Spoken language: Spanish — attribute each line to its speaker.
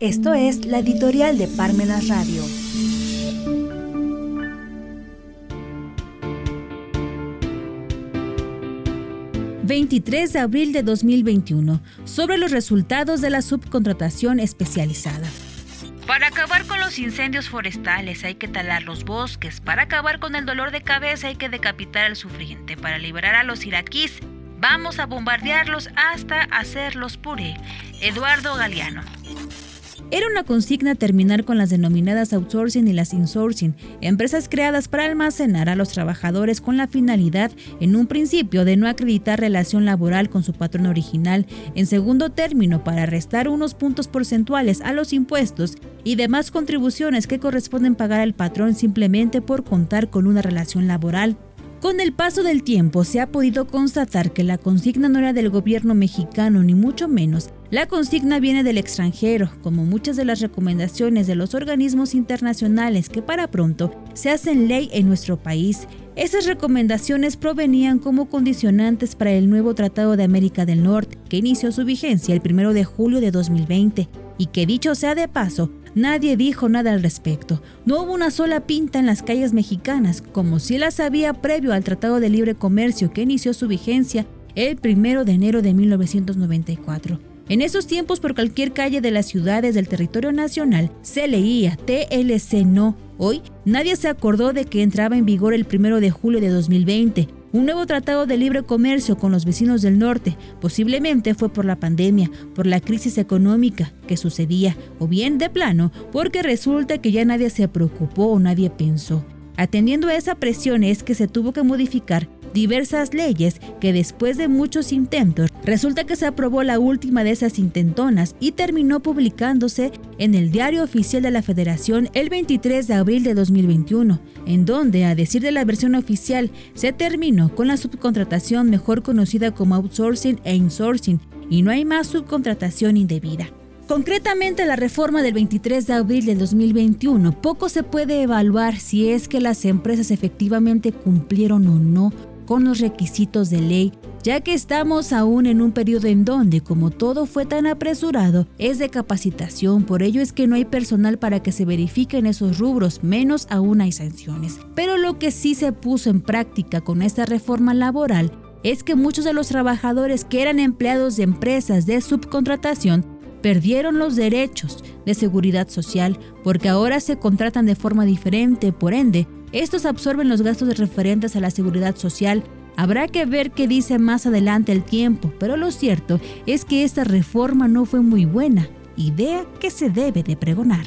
Speaker 1: Esto es la editorial de Parmenas Radio. ...23 de abril de 2021... ...sobre los resultados de la subcontratación especializada.
Speaker 2: Para acabar con los incendios forestales hay que talar los bosques. Para acabar con el dolor de cabeza hay que decapitar al sufriente. Para liberar a los iraquíes vamos a bombardearlos hasta hacerlos puré. Eduardo Galeano.
Speaker 1: Era una consigna terminar con las denominadas outsourcing y las insourcing, empresas creadas para almacenar a los trabajadores con la finalidad, en un principio, de no acreditar relación laboral con su patrón original, en segundo término, para restar unos puntos porcentuales a los impuestos y demás contribuciones que corresponden pagar al patrón simplemente por contar con una relación laboral. Con el paso del tiempo se ha podido constatar que la consigna no era del gobierno mexicano ni mucho menos. La consigna viene del extranjero, como muchas de las recomendaciones de los organismos internacionales que para pronto se hacen ley en nuestro país. Esas recomendaciones provenían como condicionantes para el nuevo Tratado de América del Norte, que inició su vigencia el 1 de julio de 2020 y que dicho sea de paso, Nadie dijo nada al respecto. No hubo una sola pinta en las calles mexicanas, como si las había previo al Tratado de Libre Comercio que inició su vigencia el 1 de enero de 1994. En esos tiempos, por cualquier calle de las ciudades del territorio nacional se leía TLC no. Hoy, nadie se acordó de que entraba en vigor el 1 de julio de 2020 un nuevo tratado de libre comercio con los vecinos del norte. Posiblemente fue por la pandemia, por la crisis económica que sucedía, o bien de plano, porque resulta que ya nadie se preocupó o nadie pensó. Atendiendo a esa presión es que se tuvo que modificar diversas leyes que después de muchos intentos resulta que se aprobó la última de esas intentonas y terminó publicándose en el Diario Oficial de la Federación el 23 de abril de 2021, en donde, a decir de la versión oficial, se terminó con la subcontratación mejor conocida como outsourcing e insourcing y no hay más subcontratación indebida. Concretamente, la reforma del 23 de abril del 2021 poco se puede evaluar si es que las empresas efectivamente cumplieron o no con los requisitos de ley, ya que estamos aún en un periodo en donde, como todo fue tan apresurado, es de capacitación, por ello es que no hay personal para que se verifiquen esos rubros, menos aún hay sanciones. Pero lo que sí se puso en práctica con esta reforma laboral es que muchos de los trabajadores que eran empleados de empresas de subcontratación perdieron los derechos de seguridad social porque ahora se contratan de forma diferente, por ende, estos absorben los gastos referentes a la seguridad social. Habrá que ver qué dice más adelante el tiempo, pero lo cierto es que esta reforma no fue muy buena, idea que se debe de pregonar.